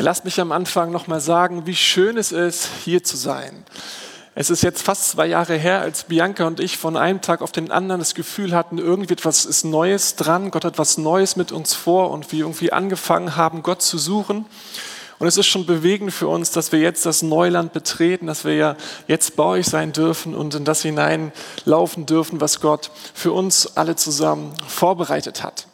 Lasst mich am Anfang nochmal sagen, wie schön es ist, hier zu sein. Es ist jetzt fast zwei Jahre her, als Bianca und ich von einem Tag auf den anderen das Gefühl hatten, irgendwie etwas ist Neues dran, Gott hat was Neues mit uns vor und wir irgendwie angefangen haben, Gott zu suchen. Und es ist schon bewegend für uns, dass wir jetzt das Neuland betreten, dass wir ja jetzt bei euch sein dürfen und in das hineinlaufen dürfen, was Gott für uns alle zusammen vorbereitet hat.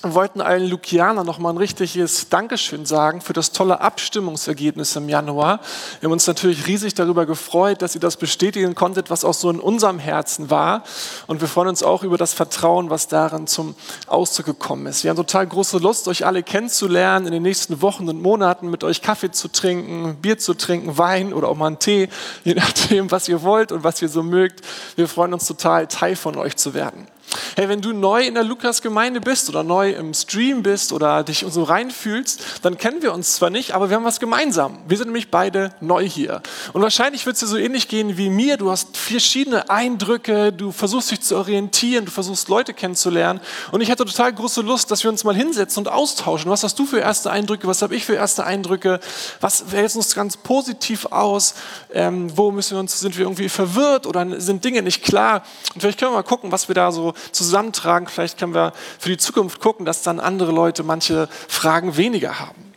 Wir wollten allen Lukianern nochmal ein richtiges Dankeschön sagen für das tolle Abstimmungsergebnis im Januar. Wir haben uns natürlich riesig darüber gefreut, dass ihr das bestätigen konntet, was auch so in unserem Herzen war. Und wir freuen uns auch über das Vertrauen, was darin zum Ausdruck gekommen ist. Wir haben total große Lust, euch alle kennenzulernen, in den nächsten Wochen und Monaten mit euch Kaffee zu trinken, Bier zu trinken, Wein oder auch mal einen Tee, je nachdem, was ihr wollt und was ihr so mögt. Wir freuen uns total, Teil von euch zu werden. Hey, wenn du neu in der Lukas-Gemeinde bist oder neu im Stream bist oder dich so reinfühlst, dann kennen wir uns zwar nicht, aber wir haben was gemeinsam. Wir sind nämlich beide neu hier. Und wahrscheinlich wird es dir so ähnlich gehen wie mir. Du hast verschiedene Eindrücke, du versuchst dich zu orientieren, du versuchst Leute kennenzulernen. Und ich hätte total große Lust, dass wir uns mal hinsetzen und austauschen. Was hast du für erste Eindrücke? Was habe ich für erste Eindrücke? Was fällt uns ganz positiv aus? Ähm, wo müssen wir uns, sind wir irgendwie verwirrt oder sind Dinge nicht klar? Und vielleicht können wir mal gucken, was wir da so zusammentragen. Vielleicht können wir für die Zukunft gucken, dass dann andere Leute manche Fragen weniger haben.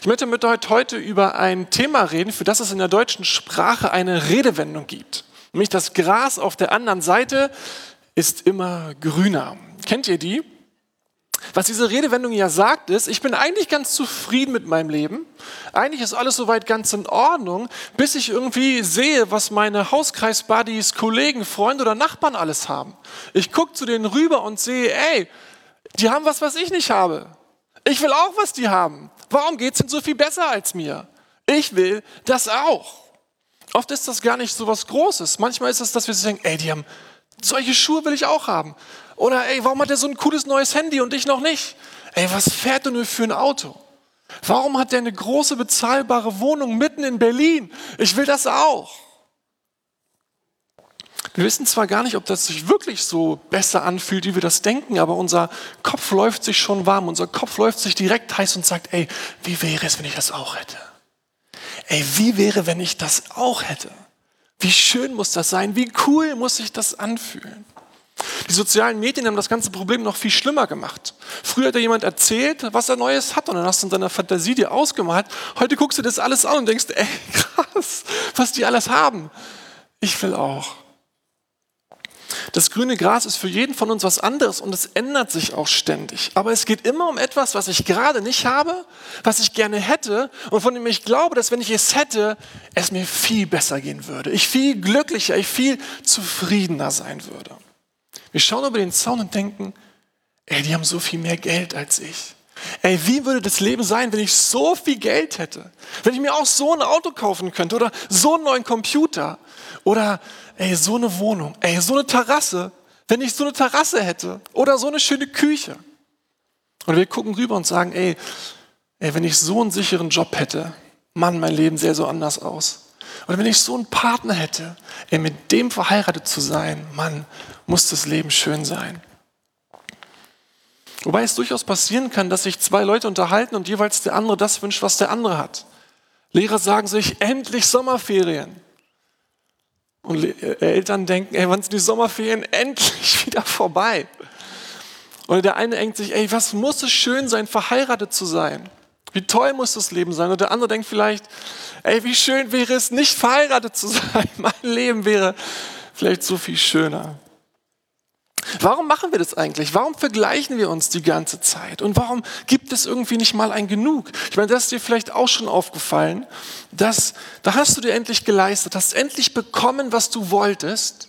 Ich möchte mit euch heute über ein Thema reden, für das es in der deutschen Sprache eine Redewendung gibt. Nämlich das Gras auf der anderen Seite ist immer grüner. Kennt ihr die? Was diese Redewendung ja sagt, ist, ich bin eigentlich ganz zufrieden mit meinem Leben. Eigentlich ist alles soweit ganz in Ordnung, bis ich irgendwie sehe, was meine Hauskreisbuddies, Kollegen, Freunde oder Nachbarn alles haben. Ich gucke zu denen rüber und sehe, ey, die haben was, was ich nicht habe. Ich will auch, was die haben. Warum geht es denn so viel besser als mir? Ich will das auch. Oft ist das gar nicht so was Großes. Manchmal ist es, dass wir denken, ey, die haben solche Schuhe will ich auch haben. Oder ey, warum hat er so ein cooles neues Handy und ich noch nicht? Ey, was fährt du nur für ein Auto? Warum hat der eine große bezahlbare Wohnung mitten in Berlin? Ich will das auch. Wir wissen zwar gar nicht, ob das sich wirklich so besser anfühlt, wie wir das denken, aber unser Kopf läuft sich schon warm, unser Kopf läuft sich direkt heiß und sagt, ey, wie wäre es, wenn ich das auch hätte? Ey, wie wäre, wenn ich das auch hätte? Wie schön muss das sein? Wie cool muss sich das anfühlen? Die sozialen Medien haben das ganze Problem noch viel schlimmer gemacht. Früher hat dir jemand erzählt, was er Neues hat und dann hast du in deiner Fantasie dir ausgemalt. Heute guckst du das alles an und denkst, ey, krass, was die alles haben. Ich will auch. Das grüne Gras ist für jeden von uns was anderes und es ändert sich auch ständig. Aber es geht immer um etwas, was ich gerade nicht habe, was ich gerne hätte und von dem ich glaube, dass wenn ich es hätte, es mir viel besser gehen würde. Ich viel glücklicher, ich viel zufriedener sein würde. Wir schauen über den Zaun und denken, ey, die haben so viel mehr Geld als ich. Ey, wie würde das Leben sein, wenn ich so viel Geld hätte? Wenn ich mir auch so ein Auto kaufen könnte oder so einen neuen Computer oder ey, so eine Wohnung, ey, so eine Terrasse, wenn ich so eine Terrasse hätte oder so eine schöne Küche. Und wir gucken rüber und sagen, ey, ey, wenn ich so einen sicheren Job hätte, Mann, mein Leben sähe so anders aus. Oder wenn ich so einen Partner hätte, ey, mit dem verheiratet zu sein, Mann, muss das Leben schön sein. Wobei es durchaus passieren kann, dass sich zwei Leute unterhalten und jeweils der andere das wünscht, was der andere hat. Lehrer sagen sich, endlich Sommerferien. Und äh, Eltern denken, ey, wann sind die Sommerferien endlich wieder vorbei? Oder der eine denkt sich, ey, was muss es schön sein, verheiratet zu sein? Wie toll muss das Leben sein? Und der andere denkt vielleicht, ey, wie schön wäre es, nicht verheiratet zu sein. Mein Leben wäre vielleicht so viel schöner. Warum machen wir das eigentlich? Warum vergleichen wir uns die ganze Zeit? Und warum gibt es irgendwie nicht mal ein Genug? Ich meine, das ist dir vielleicht auch schon aufgefallen, dass da hast du dir endlich geleistet, hast endlich bekommen, was du wolltest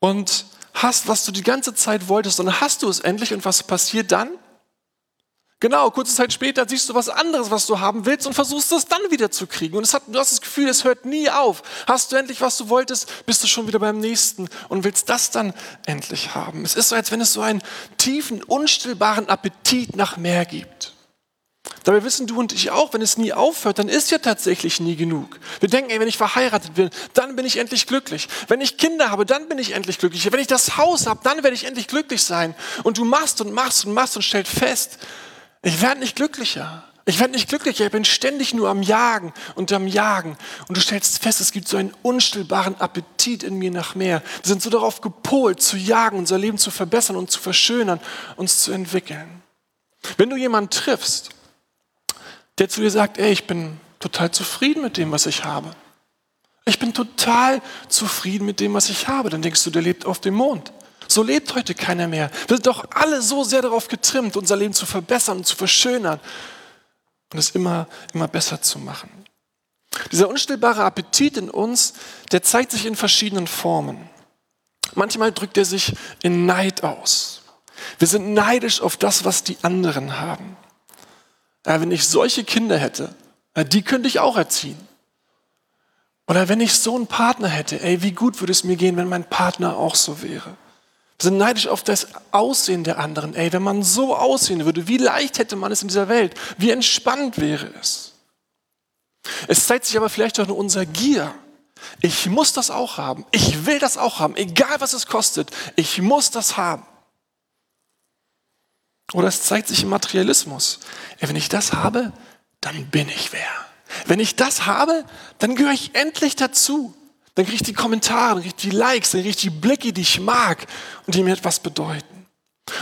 und hast, was du die ganze Zeit wolltest. Und dann hast du es endlich und was passiert dann? Genau, kurze Zeit später siehst du was anderes, was du haben willst und versuchst es dann wieder zu kriegen. Und hat, du hast das Gefühl, es hört nie auf. Hast du endlich, was du wolltest, bist du schon wieder beim nächsten und willst das dann endlich haben. Es ist so, als wenn es so einen tiefen, unstillbaren Appetit nach mehr gibt. Dabei wissen du und ich auch, wenn es nie aufhört, dann ist ja tatsächlich nie genug. Wir denken, ey, wenn ich verheiratet bin, dann bin ich endlich glücklich. Wenn ich Kinder habe, dann bin ich endlich glücklich. Wenn ich das Haus habe, dann werde ich endlich glücklich sein. Und du machst und machst und machst und stellst fest, Ich werde nicht glücklicher. Ich werde nicht glücklicher. Ich bin ständig nur am Jagen und am Jagen. Und du stellst fest, es gibt so einen unstillbaren Appetit in mir nach mehr. Wir sind so darauf gepolt, zu jagen, unser Leben zu verbessern und zu verschönern, uns zu entwickeln. Wenn du jemanden triffst, der zu dir sagt, ey, ich bin total zufrieden mit dem, was ich habe. Ich bin total zufrieden mit dem, was ich habe. Dann denkst du, der lebt auf dem Mond. So lebt heute keiner mehr. Wir sind doch alle so sehr darauf getrimmt, unser Leben zu verbessern und zu verschönern und es immer, immer besser zu machen. Dieser unstillbare Appetit in uns, der zeigt sich in verschiedenen Formen. Manchmal drückt er sich in Neid aus. Wir sind neidisch auf das, was die anderen haben. Ja, wenn ich solche Kinder hätte, die könnte ich auch erziehen. Oder wenn ich so einen Partner hätte, ey, wie gut würde es mir gehen, wenn mein Partner auch so wäre. Wir sind neidisch auf das Aussehen der anderen. Ey, wenn man so aussehen würde, wie leicht hätte man es in dieser Welt? Wie entspannt wäre es? Es zeigt sich aber vielleicht auch nur unser Gier. Ich muss das auch haben. Ich will das auch haben, egal was es kostet. Ich muss das haben. Oder es zeigt sich im Materialismus. Ey, wenn ich das habe, dann bin ich wer. Wenn ich das habe, dann gehöre ich endlich dazu. Dann kriege ich die Kommentare, dann kriege ich die Likes, dann kriege ich die Blicke, die ich mag und die mir etwas bedeuten.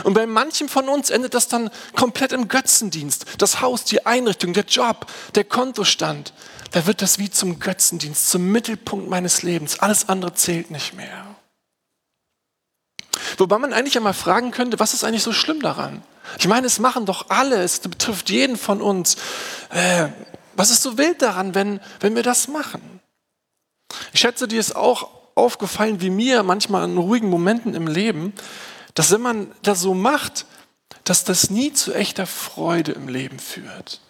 Und bei manchen von uns endet das dann komplett im Götzendienst. Das Haus, die Einrichtung, der Job, der Kontostand. Da wird das wie zum Götzendienst, zum Mittelpunkt meines Lebens. Alles andere zählt nicht mehr. Wobei man eigentlich einmal fragen könnte, was ist eigentlich so schlimm daran? Ich meine, es machen doch alle, es betrifft jeden von uns. Äh, was ist so wild daran, wenn, wenn wir das machen? Ich schätze, dir ist auch aufgefallen, wie mir manchmal in ruhigen Momenten im Leben, dass wenn man das so macht, dass das nie zu echter Freude im Leben führt.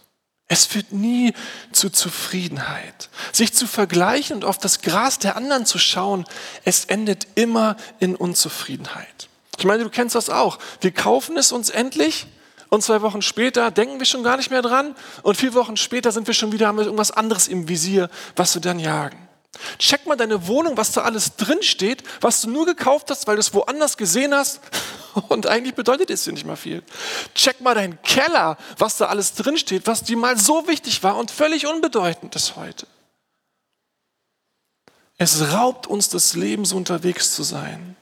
Es führt nie zu Zufriedenheit. Sich zu vergleichen und auf das Gras der anderen zu schauen, es endet immer in Unzufriedenheit. Ich meine, du kennst das auch. Wir kaufen es uns endlich und zwei Wochen später denken wir schon gar nicht mehr dran und vier Wochen später sind wir schon wieder, haben wir irgendwas anderes im Visier, was wir dann jagen. Check mal deine Wohnung, was da alles drin steht, was du nur gekauft hast, weil du es woanders gesehen hast und eigentlich bedeutet es dir nicht mal viel. Check mal deinen Keller, was da alles drin steht, was dir mal so wichtig war und völlig unbedeutend ist heute. Es raubt uns das Leben, so unterwegs zu sein.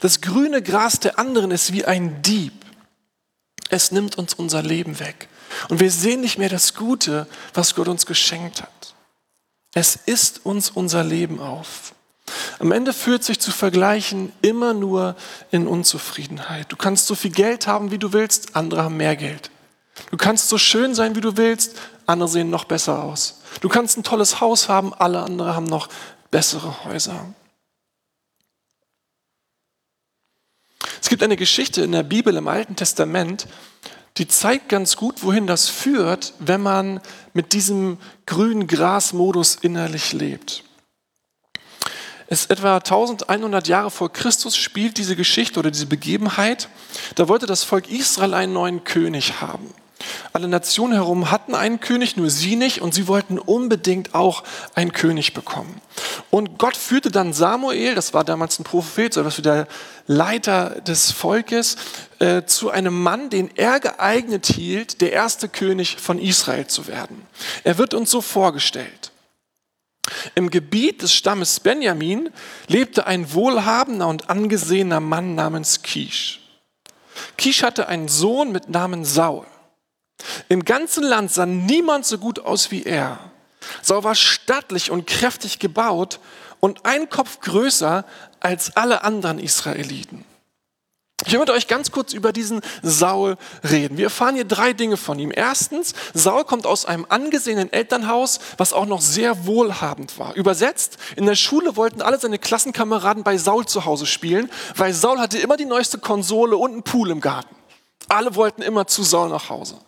Das grüne Gras der anderen ist wie ein Dieb. Es nimmt uns unser Leben weg. Und wir sehen nicht mehr das Gute, was Gott uns geschenkt hat. Es ist uns unser Leben auf. Am Ende führt sich zu vergleichen immer nur in Unzufriedenheit. Du kannst so viel Geld haben, wie du willst, andere haben mehr Geld. Du kannst so schön sein, wie du willst, andere sehen noch besser aus. Du kannst ein tolles Haus haben, alle anderen haben noch bessere Häuser. Es gibt eine Geschichte in der Bibel im Alten Testament, die zeigt ganz gut, wohin das führt, wenn man mit diesem grünen Grasmodus innerlich lebt. Es etwa 1100 Jahre vor Christus spielt diese Geschichte oder diese Begebenheit. Da wollte das Volk Israel einen neuen König haben. Alle Nationen herum hatten einen König, nur sie nicht, und sie wollten unbedingt auch einen König bekommen. Und Gott führte dann Samuel, das war damals ein Prophet, so etwas wie der Leiter des Volkes, äh, zu einem Mann, den er geeignet hielt, der erste König von Israel zu werden. Er wird uns so vorgestellt. Im Gebiet des Stammes Benjamin lebte ein wohlhabender und angesehener Mann namens Kisch. Kisch hatte einen Sohn mit Namen Saul. Im ganzen Land sah niemand so gut aus wie er. Saul war stattlich und kräftig gebaut und ein Kopf größer als alle anderen Israeliten. Ich will mit euch ganz kurz über diesen Saul reden. Wir erfahren hier drei Dinge von ihm. Erstens, Saul kommt aus einem angesehenen Elternhaus, was auch noch sehr wohlhabend war. Übersetzt, in der Schule wollten alle seine Klassenkameraden bei Saul zu Hause spielen, weil Saul hatte immer die neueste Konsole und einen Pool im Garten. Alle wollten immer zu Saul nach Hause.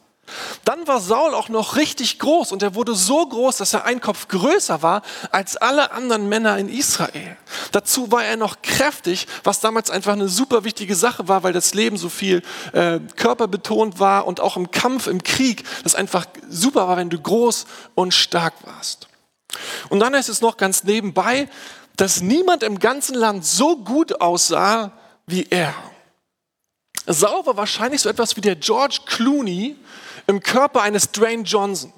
Dann war Saul auch noch richtig groß und er wurde so groß, dass er ein Kopf größer war als alle anderen Männer in Israel. Dazu war er noch kräftig, was damals einfach eine super wichtige Sache war, weil das Leben so viel äh, körperbetont war und auch im Kampf, im Krieg, das einfach super war, wenn du groß und stark warst. Und dann ist es noch ganz nebenbei, dass niemand im ganzen Land so gut aussah wie er. Saul war wahrscheinlich so etwas wie der George Clooney im Körper eines Dwayne Johnson.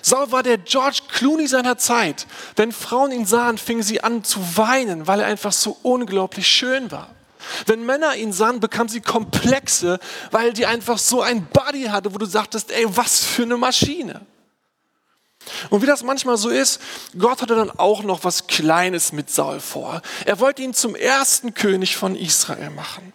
Saul war der George Clooney seiner Zeit. Wenn Frauen ihn sahen, fingen sie an zu weinen, weil er einfach so unglaublich schön war. Wenn Männer ihn sahen, bekamen sie Komplexe, weil die einfach so ein Body hatte, wo du sagtest, ey, was für eine Maschine. Und wie das manchmal so ist, Gott hatte dann auch noch was Kleines mit Saul vor. Er wollte ihn zum ersten König von Israel machen.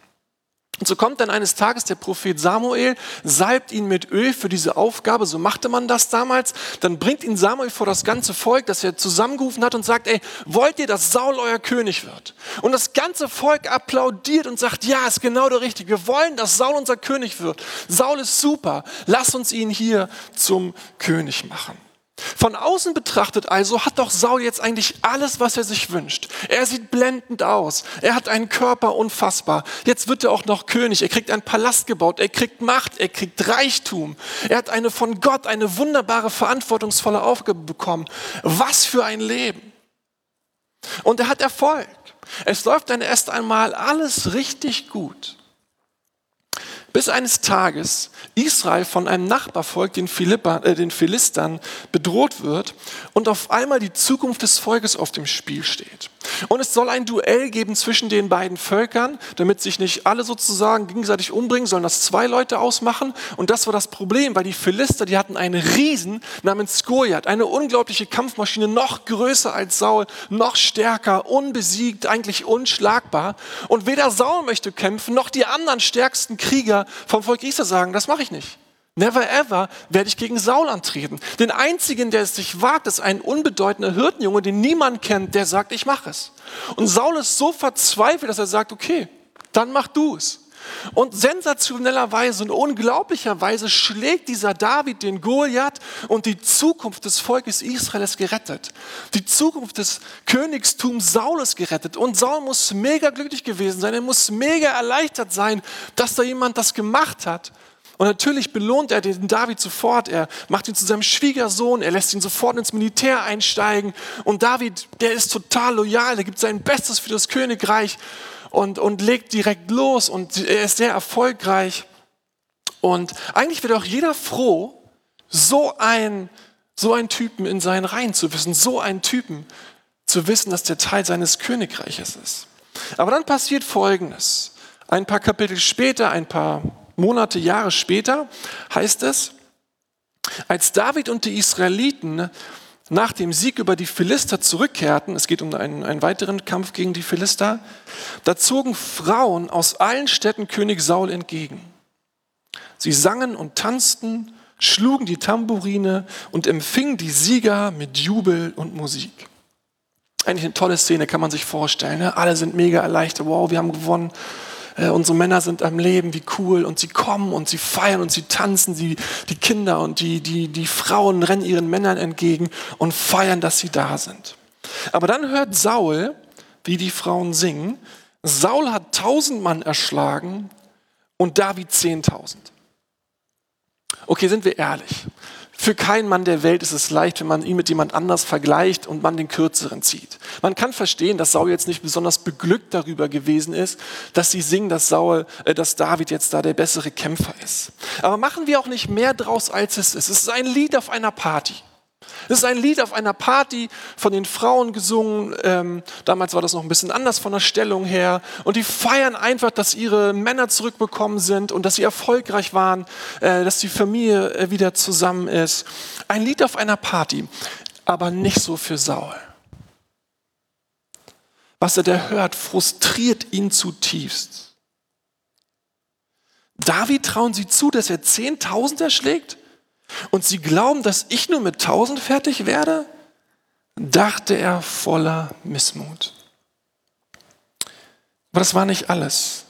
Und so kommt dann eines Tages der Prophet Samuel, salbt ihn mit Öl für diese Aufgabe, so machte man das damals. Dann bringt ihn Samuel vor das ganze Volk, das er zusammengerufen hat und sagt, ey, wollt ihr, dass Saul euer König wird? Und das ganze Volk applaudiert und sagt, ja, ist genau der Richtige. Wir wollen, dass Saul unser König wird. Saul ist super. Lass uns ihn hier zum König machen. Von außen betrachtet also hat doch Saul jetzt eigentlich alles, was er sich wünscht. Er sieht blendend aus. Er hat einen Körper unfassbar. Jetzt wird er auch noch König. Er kriegt einen Palast gebaut. Er kriegt Macht. Er kriegt Reichtum. Er hat eine von Gott eine wunderbare, verantwortungsvolle Aufgabe bekommen. Was für ein Leben. Und er hat Erfolg. Es läuft dann erst einmal alles richtig gut. Bis eines Tages Israel von einem Nachbarvolk, den, Philippa, äh, den Philistern, bedroht wird und auf einmal die Zukunft des Volkes auf dem Spiel steht. Und es soll ein Duell geben zwischen den beiden Völkern, damit sich nicht alle sozusagen gegenseitig umbringen, sollen das zwei Leute ausmachen. Und das war das Problem, weil die Philister, die hatten einen Riesen namens Goliath, eine unglaubliche Kampfmaschine, noch größer als Saul, noch stärker, unbesiegt, eigentlich unschlagbar. Und weder Saul möchte kämpfen, noch die anderen stärksten Krieger vom Volk Israel sagen, das mache ich nicht. Never ever werde ich gegen Saul antreten. Den einzigen, der es sich wagt, ist ein unbedeutender Hirtenjunge, den niemand kennt, der sagt, ich mache es. Und Saul ist so verzweifelt, dass er sagt, okay, dann mach du es. Und sensationellerweise und unglaublicherweise schlägt dieser David den Goliath und die Zukunft des Volkes Israel ist gerettet. Die Zukunft des Königstums Saul ist gerettet. Und Saul muss mega glücklich gewesen sein. Er muss mega erleichtert sein, dass da jemand das gemacht hat. Und natürlich belohnt er den David sofort. Er macht ihn zu seinem Schwiegersohn. Er lässt ihn sofort ins Militär einsteigen. Und David, der ist total loyal. Er gibt sein Bestes für das Königreich und, und legt direkt los. Und er ist sehr erfolgreich. Und eigentlich wird auch jeder froh, so ein, so einen Typen in seinen Reihen zu wissen. So einen Typen zu wissen, dass der Teil seines Königreiches ist. Aber dann passiert Folgendes. Ein paar Kapitel später, ein paar Monate, Jahre später heißt es, als David und die Israeliten nach dem Sieg über die Philister zurückkehrten, es geht um einen, einen weiteren Kampf gegen die Philister, da zogen Frauen aus allen Städten König Saul entgegen. Sie sangen und tanzten, schlugen die Tamburine und empfingen die Sieger mit Jubel und Musik. Eigentlich eine tolle Szene, kann man sich vorstellen. Ne? Alle sind mega erleichtert, wow, wir haben gewonnen äh, unsere Männer sind am Leben, wie cool. Und sie kommen und sie feiern und sie tanzen. Sie, die Kinder und die, die, die Frauen rennen ihren Männern entgegen und feiern, dass sie da sind. Aber dann hört Saul, wie die Frauen singen, Saul hat tausend Mann erschlagen und David zehntausend. Okay, sind wir ehrlich. Für keinen Mann der Welt ist es leicht, wenn man ihn mit jemand anders vergleicht und man den Kürzeren zieht. Man kann verstehen, dass Saul jetzt nicht besonders beglückt darüber gewesen ist, dass sie singen, dass, Saul, äh, dass David jetzt da der bessere Kämpfer ist. Aber machen wir auch nicht mehr draus, als es ist. Es ist ein Lied auf einer Party. Das ist ein Lied auf einer Party von den Frauen gesungen. Ähm, damals war das noch ein bisschen anders von der Stellung her. Und die feiern einfach, dass ihre Männer zurückbekommen sind und dass sie erfolgreich waren, äh, dass die Familie äh, wieder zusammen ist. Ein Lied auf einer Party, aber nicht so für Saul. Was er da hört, frustriert ihn zutiefst. David trauen sie zu, dass er 10.000 erschlägt? Und sie glauben, dass ich nur mit tausend fertig werde? dachte er voller Missmut. Aber das war nicht alles.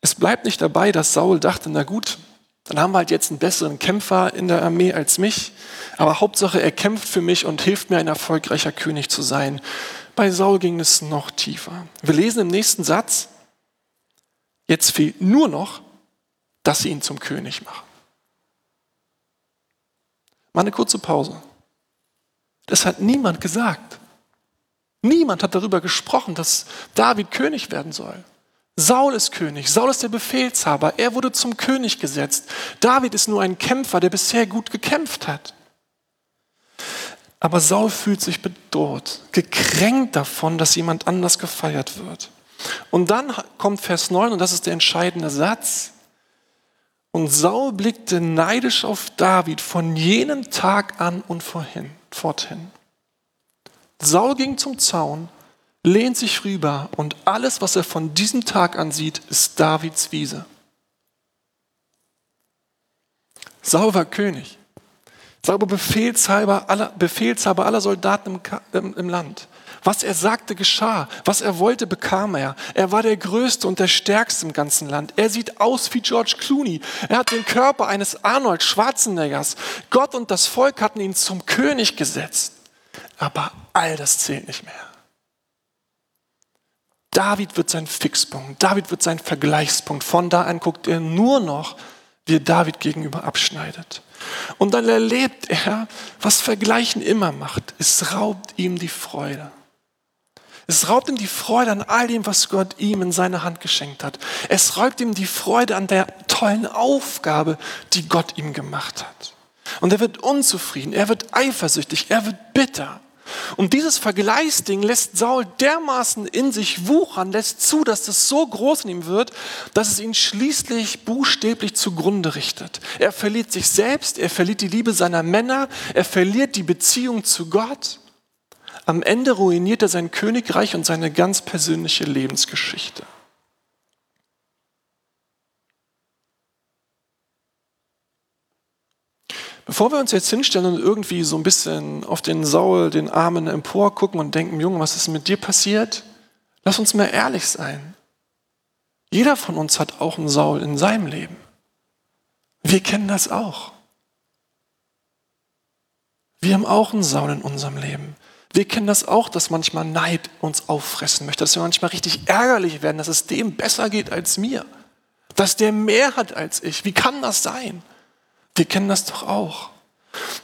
Es bleibt nicht dabei, dass Saul dachte, na gut, dann haben wir halt jetzt einen besseren Kämpfer in der Armee als mich, aber Hauptsache, er kämpft für mich und hilft mir, ein erfolgreicher König zu sein. Bei Saul ging es noch tiefer. Wir lesen im nächsten Satz, jetzt fehlt nur noch, dass sie ihn zum König machen. Mal eine kurze Pause. Das hat niemand gesagt. Niemand hat darüber gesprochen, dass David König werden soll. Saul ist König, Saul ist der Befehlshaber, er wurde zum König gesetzt. David ist nur ein Kämpfer, der bisher gut gekämpft hat. Aber Saul fühlt sich bedroht, gekränkt davon, dass jemand anders gefeiert wird. Und dann kommt Vers 9 und das ist der entscheidende Satz. Und Saul blickte neidisch auf David von jenem Tag an und vorhin, forthin. Saul ging zum Zaun lehnt sich rüber und alles, was er von diesem Tag an sieht, ist Davids Wiese. Saul war König. Saul war Befehlshaber aller, Befehlshaber aller Soldaten im, im Land. Was er sagte, geschah. Was er wollte, bekam er. Er war der Größte und der Stärkste im ganzen Land. Er sieht aus wie George Clooney. Er hat den Körper eines Arnold Schwarzeneggers. Gott und das Volk hatten ihn zum König gesetzt. Aber all das zählt nicht mehr. David wird sein Fixpunkt, David wird sein Vergleichspunkt. Von da an guckt er nur noch, wie er David gegenüber abschneidet. Und dann erlebt er, was Vergleichen immer macht. Es raubt ihm die Freude. Es raubt ihm die Freude an all dem, was Gott ihm in seine Hand geschenkt hat. Es raubt ihm die Freude an der tollen Aufgabe, die Gott ihm gemacht hat. Und er wird unzufrieden, er wird eifersüchtig, er wird bitter. Und dieses Vergleichsding lässt Saul dermaßen in sich wuchern, lässt zu, dass das so groß in ihm wird, dass es ihn schließlich buchstäblich zugrunde richtet. Er verliert sich selbst, er verliert die Liebe seiner Männer, er verliert die Beziehung zu Gott. Am Ende ruiniert er sein Königreich und seine ganz persönliche Lebensgeschichte. Bevor wir uns jetzt hinstellen und irgendwie so ein bisschen auf den Saul, den Armen empor gucken und denken, Junge, was ist mit dir passiert? Lass uns mal ehrlich sein. Jeder von uns hat auch einen Saul in seinem Leben. Wir kennen das auch. Wir haben auch einen Saul in unserem Leben. Wir kennen das auch, dass manchmal Neid uns auffressen möchte, dass wir manchmal richtig ärgerlich werden, dass es dem besser geht als mir, dass der mehr hat als ich. Wie kann das sein? Wir kennen das doch auch.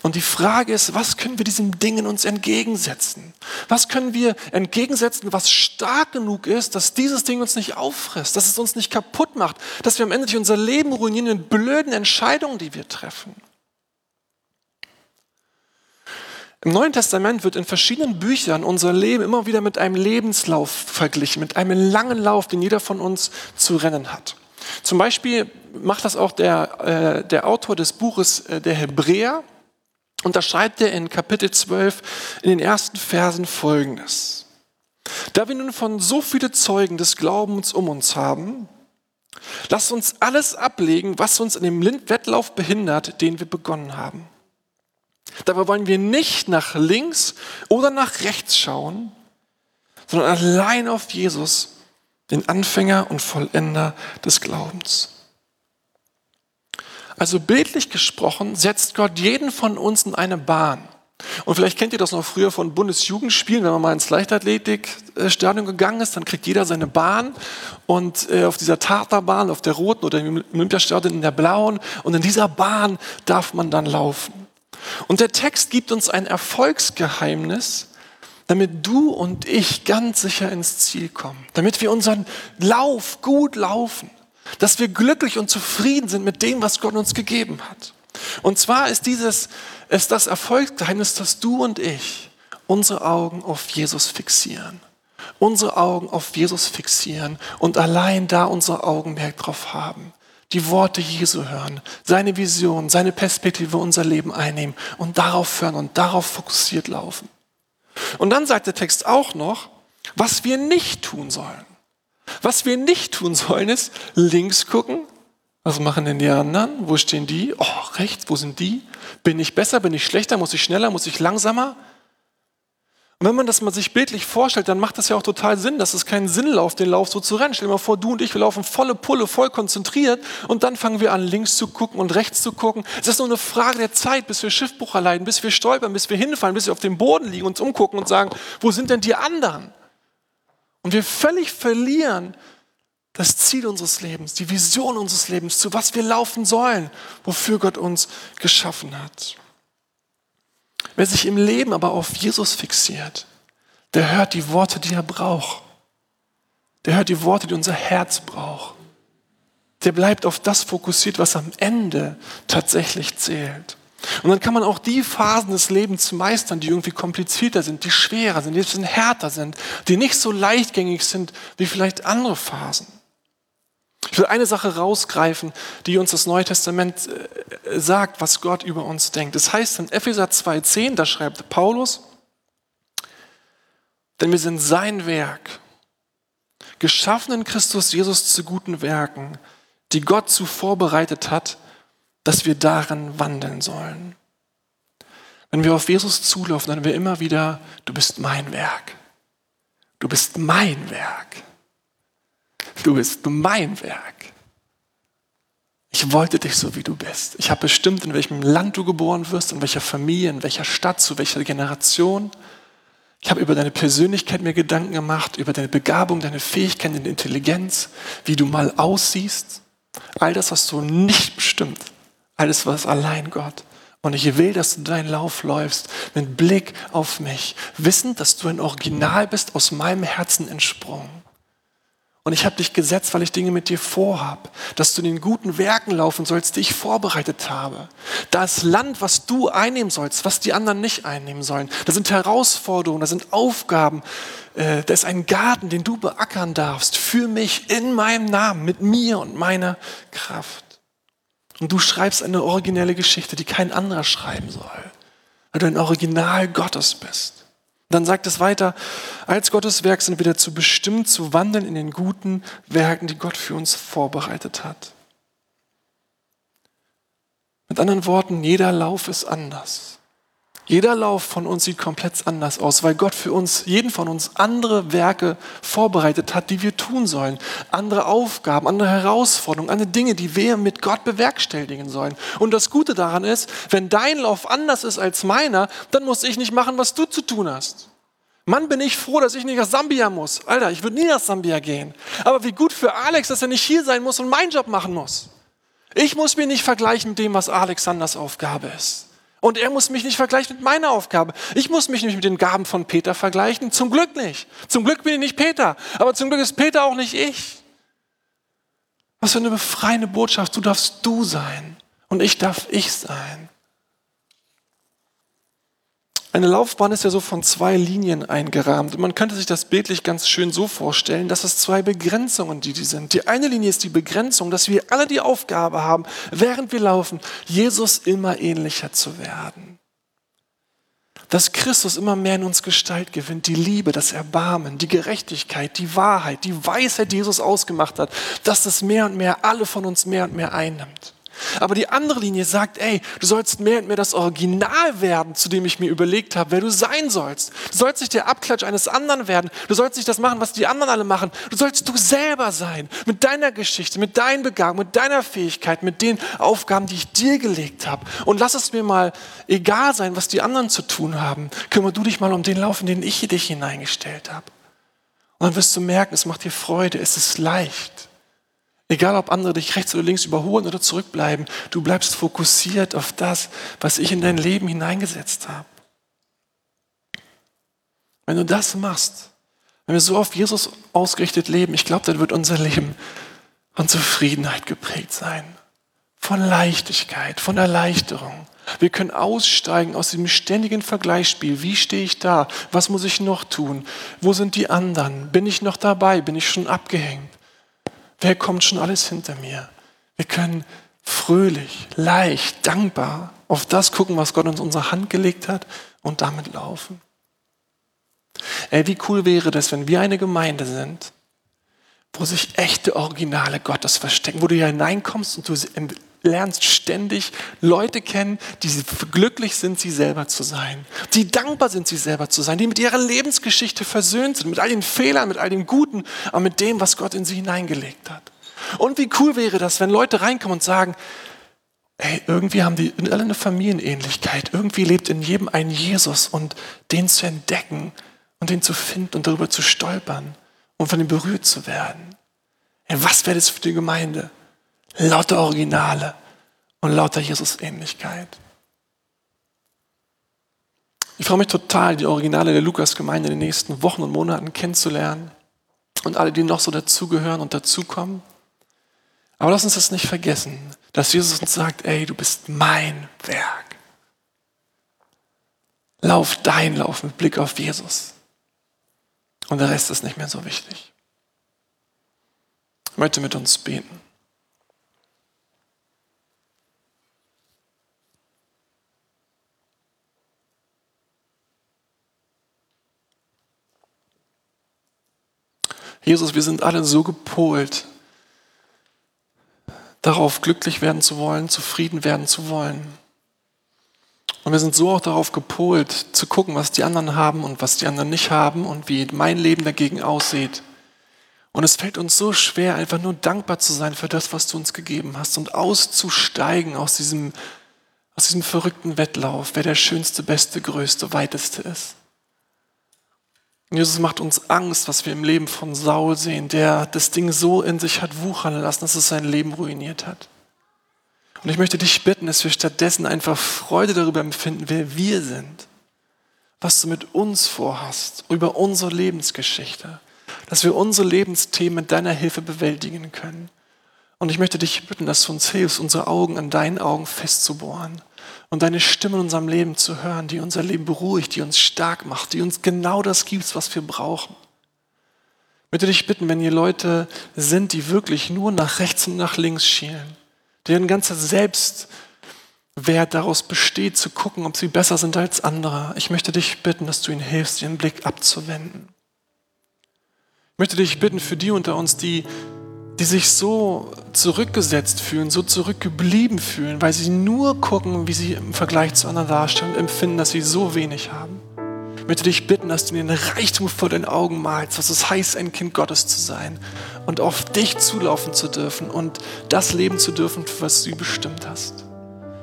Und die Frage ist, was können wir diesen Dingen uns entgegensetzen? Was können wir entgegensetzen, was stark genug ist, dass dieses Ding uns nicht auffrisst, dass es uns nicht kaputt macht, dass wir am Ende nicht unser Leben ruinieren in blöden Entscheidungen, die wir treffen? Im Neuen Testament wird in verschiedenen Büchern unser Leben immer wieder mit einem Lebenslauf verglichen, mit einem langen Lauf, den jeder von uns zu rennen hat. Zum Beispiel macht das auch der, äh, der Autor des Buches äh, der Hebräer. Und da schreibt er in Kapitel 12 in den ersten Versen folgendes. Da wir nun von so viele Zeugen des Glaubens um uns haben, lasst uns alles ablegen, was uns in dem Wettlauf behindert, den wir begonnen haben. Dabei wollen wir nicht nach links oder nach rechts schauen, sondern allein auf Jesus, den Anfänger und Vollender des Glaubens. Also bildlich gesprochen setzt Gott jeden von uns in eine Bahn. Und vielleicht kennt ihr das noch früher von Bundesjugendspielen, wenn man mal ins Leichtathletikstadion gegangen ist, dann kriegt jeder seine Bahn und äh, auf dieser Tarterbahn, auf der roten oder im Olympiastadion in der blauen und in dieser Bahn darf man dann laufen. Und der Text gibt uns ein Erfolgsgeheimnis, damit du und ich ganz sicher ins Ziel kommen, damit wir unseren Lauf gut laufen, dass wir glücklich und zufrieden sind mit dem, was Gott uns gegeben hat. Und zwar ist dieses, ist das Erfolgsgeheimnis, dass du und ich unsere Augen auf Jesus fixieren. Unsere Augen auf Jesus fixieren und allein da unser Augenmerk drauf haben. Die Worte Jesu hören, seine Vision, seine Perspektive unser Leben einnehmen und darauf hören und darauf fokussiert laufen. Und dann sagt der Text auch noch, was wir nicht tun sollen. Was wir nicht tun sollen, ist links gucken. Was machen denn die anderen? Wo stehen die? Oh, rechts, wo sind die? Bin ich besser? Bin ich schlechter? Muss ich schneller? Muss ich langsamer? Und wenn man das mal sich bildlich vorstellt, dann macht das ja auch total Sinn, dass es keinen Sinn lauft, den Lauf so zu rennen. Stell dir mal vor, du und ich, wir laufen volle Pulle, voll konzentriert und dann fangen wir an, links zu gucken und rechts zu gucken. Es ist nur eine Frage der Zeit, bis wir Schiffbruch erleiden, bis wir stolpern, bis wir hinfallen, bis wir auf dem Boden liegen, uns umgucken und sagen, wo sind denn die anderen? Und wir völlig verlieren das Ziel unseres Lebens, die Vision unseres Lebens, zu was wir laufen sollen, wofür Gott uns geschaffen hat. Wer sich im Leben aber auf Jesus fixiert, der hört die Worte, die er braucht. der hört die Worte, die unser Herz braucht. Der bleibt auf das fokussiert, was am Ende tatsächlich zählt. Und dann kann man auch die Phasen des Lebens meistern, die irgendwie komplizierter sind, die schwerer sind, die ein bisschen härter sind, die nicht so leichtgängig sind wie vielleicht andere Phasen. Ich will eine Sache rausgreifen, die uns das Neue Testament äh, sagt, was Gott über uns denkt. Das heißt in Epheser 2,10, da schreibt Paulus, denn wir sind sein Werk, geschaffen in Christus Jesus zu guten Werken, die Gott zuvor bereitet hat, dass wir darin wandeln sollen. Wenn wir auf Jesus zulaufen, dann wir immer wieder, du bist mein Werk. Du bist mein Werk. Du bist mein Werk. Ich wollte dich so, wie du bist. Ich habe bestimmt, in welchem Land du geboren wirst, in welcher Familie, in welcher Stadt, zu welcher Generation. Ich habe über deine Persönlichkeit mir Gedanken gemacht, über deine Begabung, deine Fähigkeit, deine Intelligenz, wie du mal aussiehst. All das hast du nicht bestimmt. Alles was allein Gott. Und ich will, dass du deinen Lauf läufst mit Blick auf mich, wissend, dass du ein Original bist, aus meinem Herzen entsprungen. Und ich habe dich gesetzt, weil ich Dinge mit dir vorhab, dass du in den guten Werken laufen sollst, die ich vorbereitet habe. Das Land, was du einnehmen sollst, was die anderen nicht einnehmen sollen. Da sind Herausforderungen, da sind Aufgaben. Äh, da ist ein Garten, den du beackern darfst, für mich, in meinem Namen, mit mir und meiner Kraft. Und du schreibst eine originelle Geschichte, die kein anderer schreiben soll, weil du ein Original Gottes bist. Dann sagt es weiter, als Gottes Werk sind wir dazu bestimmt zu wandeln in den guten Werken, die Gott für uns vorbereitet hat. Mit anderen Worten, jeder Lauf ist anders. Jeder Lauf von uns sieht komplett anders aus, weil Gott für uns, jeden von uns, andere Werke vorbereitet hat, die wir tun sollen. Andere Aufgaben, andere Herausforderungen, andere Dinge, die wir mit Gott bewerkstelligen sollen. Und das Gute daran ist, wenn dein Lauf anders ist als meiner, dann muss ich nicht machen, was du zu tun hast. Mann, bin ich froh, dass ich nicht nach Sambia muss. Alter, ich würde nie nach Sambia gehen. Aber wie gut für Alex, dass er nicht hier sein muss und meinen Job machen muss. Ich muss mich nicht vergleichen mit dem, was Alexanders Aufgabe ist. Und er muss mich nicht vergleichen mit meiner Aufgabe. Ich muss mich nicht mit den Gaben von Peter vergleichen. Zum Glück nicht. Zum Glück bin ich nicht Peter. Aber zum Glück ist Peter auch nicht ich. Was für eine befreiende Botschaft. Du darfst du sein. Und ich darf ich sein. Eine Laufbahn ist ja so von zwei Linien eingerahmt. Und man könnte sich das bildlich ganz schön so vorstellen, dass es zwei Begrenzungen, die die sind. Die eine Linie ist die Begrenzung, dass wir alle die Aufgabe haben, während wir laufen, Jesus immer ähnlicher zu werden. Dass Christus immer mehr in uns Gestalt gewinnt, die Liebe, das Erbarmen, die Gerechtigkeit, die Wahrheit, die Weisheit, die Jesus ausgemacht hat, dass das mehr und mehr alle von uns mehr und mehr einnimmt. Aber die andere Linie sagt, ey, du sollst mehr und mehr das Original werden, zu dem ich mir überlegt habe, wer du sein sollst. Du sollst nicht der Abklatsch eines anderen werden. Du sollst nicht das machen, was die anderen alle machen. Du sollst du selber sein. Mit deiner Geschichte, mit deinen Begabungen, mit deiner Fähigkeit, mit den Aufgaben, die ich dir gelegt habe. Und lass es mir mal egal sein, was die anderen zu tun haben. Kümmer du dich mal um den Lauf, in den ich dich hineingestellt habe. Und dann wirst du merken, es macht dir Freude, es ist leicht. Egal, ob andere dich rechts oder links überholen oder zurückbleiben, du bleibst fokussiert auf das, was ich in dein Leben hineingesetzt habe. Wenn du das machst, wenn wir so auf Jesus ausgerichtet leben, ich glaube, dann wird unser Leben von Zufriedenheit geprägt sein, von Leichtigkeit, von Erleichterung. Wir können aussteigen aus dem ständigen Vergleichsspiel. Wie stehe ich da? Was muss ich noch tun? Wo sind die anderen? Bin ich noch dabei? Bin ich schon abgehängt? Wer kommt schon alles hinter mir? Wir können fröhlich, leicht, dankbar auf das gucken, was Gott in unsere Hand gelegt hat und damit laufen. Ey, wie cool wäre das, wenn wir eine Gemeinde sind, wo sich echte Originale Gottes verstecken, wo du hier hineinkommst und du lernst ständig Leute kennen, die glücklich sind, sie selber zu sein, die dankbar sind, sie selber zu sein, die mit ihrer Lebensgeschichte versöhnt sind, mit all den Fehlern, mit all dem Guten, aber mit dem, was Gott in sie hineingelegt hat. Und wie cool wäre das, wenn Leute reinkommen und sagen, Ey, irgendwie haben die alle eine Familienähnlichkeit. Irgendwie lebt in jedem ein Jesus und den zu entdecken und den zu finden und darüber zu stolpern und von ihm berührt zu werden. Ey, was wäre das für die Gemeinde? Lauter Originale und lauter Jesus-Ähnlichkeit. Ich freue mich total, die Originale der Lukas-Gemeinde in den nächsten Wochen und Monaten kennenzulernen. und alle, die noch so dazugehören und dazukommen. Aber lass uns das nicht vergessen, dass Jesus uns sagt, ey, du bist mein Werk. Lauf dein Lauf mit Blick auf Jesus. Und der Rest ist nicht mehr so wichtig. Ich möchte mit uns beten. Jesus, wir sind alle so gepolt, darauf glücklich werden zu wollen, zufrieden werden zu wollen. Und wir sind so auch darauf gepolt, zu gucken, was die anderen haben und was die anderen nicht haben und wie mein Leben dagegen aussieht. Und es fällt uns so schwer, einfach nur dankbar zu sein für das, was du uns gegeben hast und auszusteigen aus diesem, aus diesem verrückten Wettlauf, wer der schönste, beste, größte, weiteste ist. Jesus macht uns Angst, was wir im Leben von Saul sehen, der das Ding so in sich hat wuchern lassen, dass es sein Leben ruiniert hat. Und ich möchte dich bitten, dass wir stattdessen einfach Freude darüber empfinden, wer wir sind, was du mit uns vorhast, über unsere Lebensgeschichte, dass wir unsere Lebensthemen mit deiner Hilfe bewältigen können. Und ich möchte dich bitten, dass du uns hilfst, unsere Augen an deinen Augen festzubohren und deine Stimme in unserem Leben zu hören, die unser Leben beruhigt, die uns stark macht, die uns genau das gibt, was wir brauchen. Ich möchte dich bitten, wenn hier Leute sind, die wirklich nur nach rechts und nach links schielen, deren ganzer Selbstwert daraus besteht, zu gucken, ob sie besser sind als andere. Ich möchte dich bitten, dass du ihnen hilfst, ihren Blick abzuwenden. Ich möchte dich bitten für die unter uns, die die sich so zurückgesetzt fühlen, so zurückgeblieben fühlen, weil sie nur gucken, wie sie im Vergleich zu anderen darstellen und empfinden, dass sie so wenig haben. Ich möchte dich bitten, dass du den Reichtum vor den Augen malst, was es heißt, ein Kind Gottes zu sein und auf dich zulaufen zu dürfen und das leben zu dürfen, für was du bestimmt hast.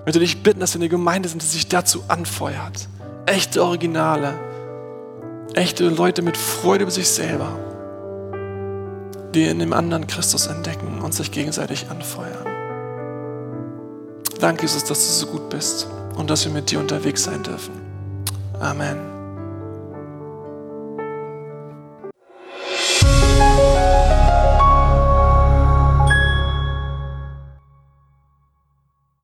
Ich möchte dich bitten, dass wir eine Gemeinde sind, die sich dazu anfeuert. Echte Originale, echte Leute mit Freude über sich selber die in dem anderen Christus entdecken und sich gegenseitig anfeuern. Danke, Jesus, dass du so gut bist und dass wir mit dir unterwegs sein dürfen. Amen.